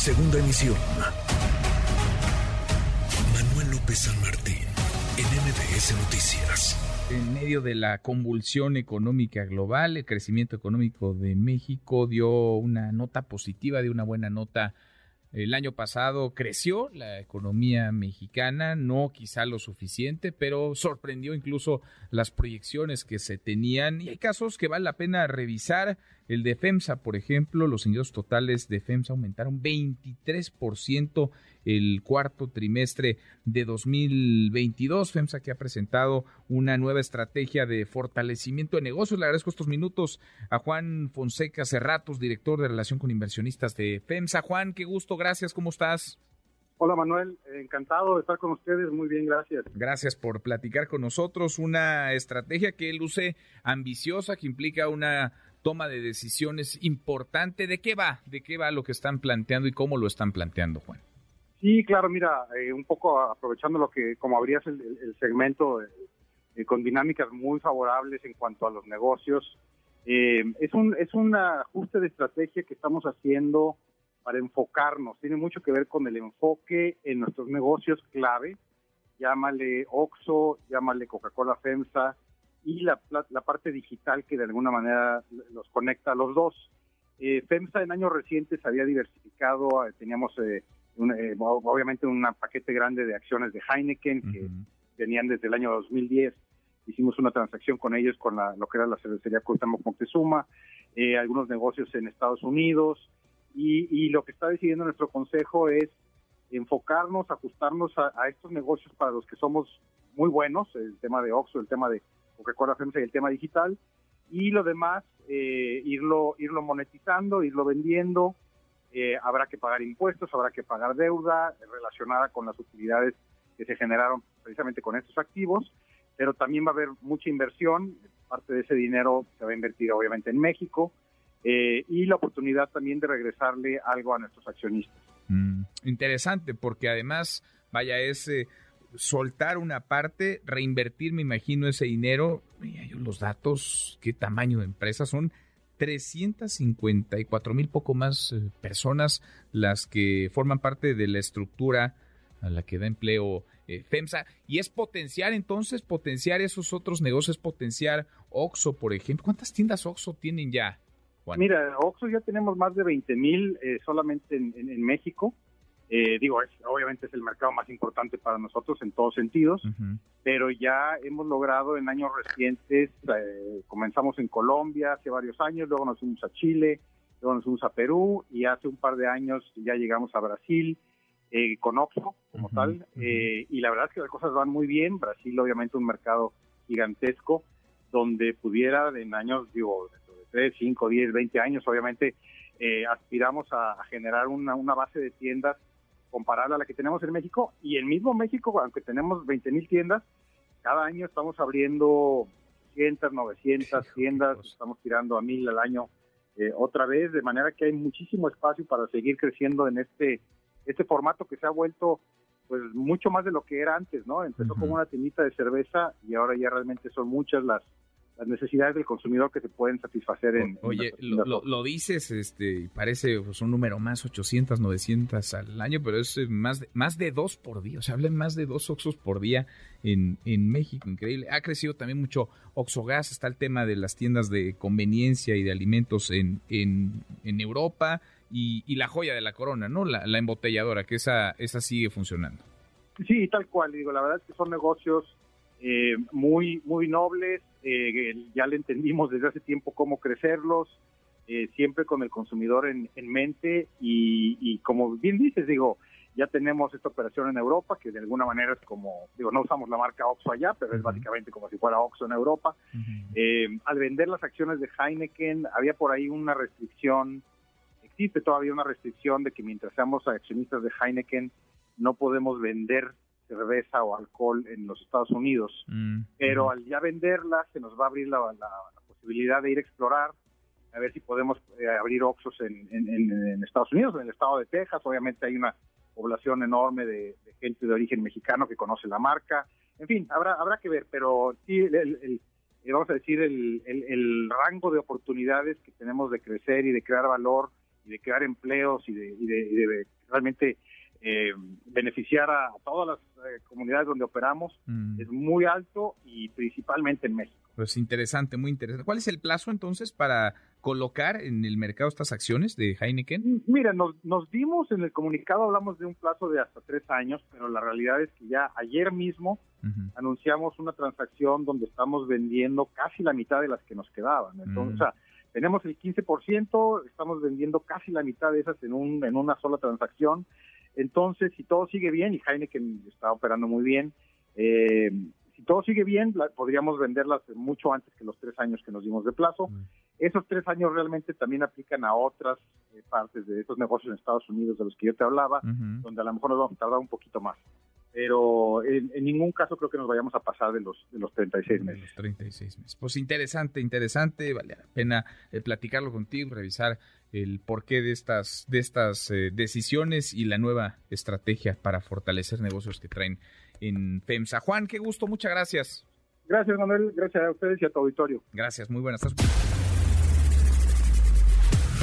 Segunda emisión. Manuel López San Martín, en MBS Noticias. En medio de la convulsión económica global, el crecimiento económico de México dio una nota positiva, dio una buena nota el año pasado creció la economía mexicana, no quizá lo suficiente, pero sorprendió incluso las proyecciones que se tenían y hay casos que vale la pena revisar. El de FEMSA, por ejemplo, los ingresos totales de FEMSA aumentaron 23% el cuarto trimestre de 2022. FEMSA que ha presentado una nueva estrategia de fortalecimiento de negocios. Le agradezco estos minutos a Juan Fonseca Cerratos, director de relación con inversionistas de FEMSA. Juan, qué gusto, gracias, ¿cómo estás? Hola Manuel, encantado de estar con ustedes, muy bien, gracias. Gracias por platicar con nosotros. Una estrategia que luce ambiciosa, que implica una toma de decisiones importante. ¿De qué va? ¿De qué va lo que están planteando y cómo lo están planteando, Juan? Sí, claro, mira, eh, un poco aprovechando lo que, como abrías el, segmento, eh, con dinámicas muy favorables en cuanto a los negocios, eh, es, un, es un ajuste de estrategia que estamos haciendo para enfocarnos. Tiene mucho que ver con el enfoque en nuestros negocios clave, llámale Oxo, llámale Coca-Cola FEMSA, y la, la, parte digital que de alguna manera los conecta a los dos. FEMSA en años recientes había diversificado, teníamos eh, obviamente un paquete grande de acciones de Heineken que venían desde el año 2010. Hicimos una transacción con ellos, con la, lo que era la cervecería Cuauhtémoc Moctezuma, eh, algunos negocios en Estados Unidos, y, lo que está decidiendo nuestro consejo es enfocarnos, ajustarnos a, estos negocios para los que somos muy buenos, el tema de Oxxo, el tema de Coca-Cola FEMSA y el tema digital, y lo demás, eh, irlo, irlo monetizando, irlo vendiendo, eh, habrá que pagar impuestos, habrá que pagar deuda relacionada con las utilidades que se generaron precisamente con estos activos, pero también va a haber mucha inversión, parte de ese dinero se va a invertir obviamente en México, eh, y la oportunidad también de regresarle algo a nuestros accionistas. Mm, interesante, porque además, vaya, es eh, soltar una parte, reinvertir, me imagino, ese dinero, los datos, qué tamaño de empresa son 354 mil poco más eh, personas las que forman parte de la estructura a la que da empleo eh, FEMSA. Y es potenciar entonces, potenciar esos otros negocios, potenciar OXO, por ejemplo. ¿Cuántas tiendas OXO tienen ya? Mira, OXO ya tenemos más de 20 mil eh, solamente en México. Eh, digo, es, obviamente es el mercado más importante para nosotros en todos sentidos, pero ya hemos logrado en años recientes, eh, comenzamos en Colombia hace varios años, luego nos fuimos a Chile, luego nos fuimos a Perú y hace un par de años ya llegamos a Brasil eh, con Oxxo como tal, y la verdad es que las cosas van muy bien, Brasil obviamente un mercado gigantesco, donde pudiera en años, digo, de 3, 5, 10, 20 años, obviamente aspiramos a, a generar una, una base de tiendas comparable a la que tenemos en México. Y en mismo México, aunque tenemos 20 mil tiendas, cada año estamos abriendo 100, 900 tiendas, estamos tirando a mil al año eh, otra vez, de manera que hay muchísimo espacio para seguir creciendo en este, este formato que se ha vuelto pues mucho más de lo que era antes, ¿no? Empezó como una tiendita de cerveza y ahora ya realmente son muchas las las necesidades del consumidor que se pueden satisfacer en... Oye, lo, dices, este, parece pues, un número más, 800, 900 al año, pero es eh, más de, más de dos por día, o sea, hablan más de dos Oxos por día en, en México, increíble. Ha crecido también mucho Oxogas, está el tema de las tiendas de conveniencia y de alimentos en, en, en Europa y, y, la joya de la corona, ¿no? La, la embotelladora, que esa, esa sigue funcionando. Sí, tal cual, digo, la verdad es que son negocios eh, muy, muy nobles, eh, ya le entendimos desde hace tiempo cómo crecerlos, eh, siempre con el consumidor en, mente y, como bien dices, digo, ya tenemos esta operación en Europa, que de alguna manera es como, digo, no usamos la marca Oxxo allá, pero es básicamente como si fuera Oxxo en Europa. al vender las acciones de Heineken, había por ahí una restricción, existe todavía una restricción de que mientras seamos accionistas de Heineken, no podemos vender cerveza o alcohol en los Estados Unidos, mm, pero al ya venderla se nos va a abrir la, posibilidad de ir a explorar, a ver si podemos eh, abrir Oxos en, Estados Unidos, en el estado de Texas, obviamente hay una población enorme de, gente de origen mexicano que conoce la marca, en fin, habrá, habrá que ver, pero sí, el, vamos a decir, el, el rango de oportunidades que tenemos de crecer y de crear valor y de crear empleos y de, y de, realmente eh, beneficiar a, todas las eh, comunidades donde operamos mm. es muy alto y principalmente en México. Pues interesante, muy interesante. ¿Cuál es el plazo entonces para colocar en el mercado estas acciones de Heineken? Mira, nos, nos dimos en el comunicado, hablamos de un plazo de hasta tres años, pero la realidad es que ya ayer mismo anunciamos una transacción donde estamos vendiendo casi la mitad de las que nos quedaban. Entonces, mm. o sea, tenemos el 15%, estamos vendiendo casi la mitad de esas en, un, en una sola transacción. Entonces, si todo sigue bien, y Heineken está operando muy bien, eh, si todo sigue bien, podríamos venderlas mucho antes que los tres años que nos dimos de plazo. Mm. Esos tres años realmente también aplican a otras eh, partes de estos negocios en Estados Unidos de los que yo te hablaba, donde a lo mejor nos vamos a tardar un poquito más. Pero en, ningún caso creo que nos vayamos a pasar de los, de los 36 meses. los 36 meses. Pues interesante, interesante. Vale la pena eh, platicarlo contigo, revisar el porqué de estas, de estas eh, decisiones y la nueva estrategia para fortalecer negocios que traen en FEMSA. Juan, qué gusto, muchas gracias. Gracias, Manuel. Gracias a ustedes y a tu auditorio. Gracias, muy buenas.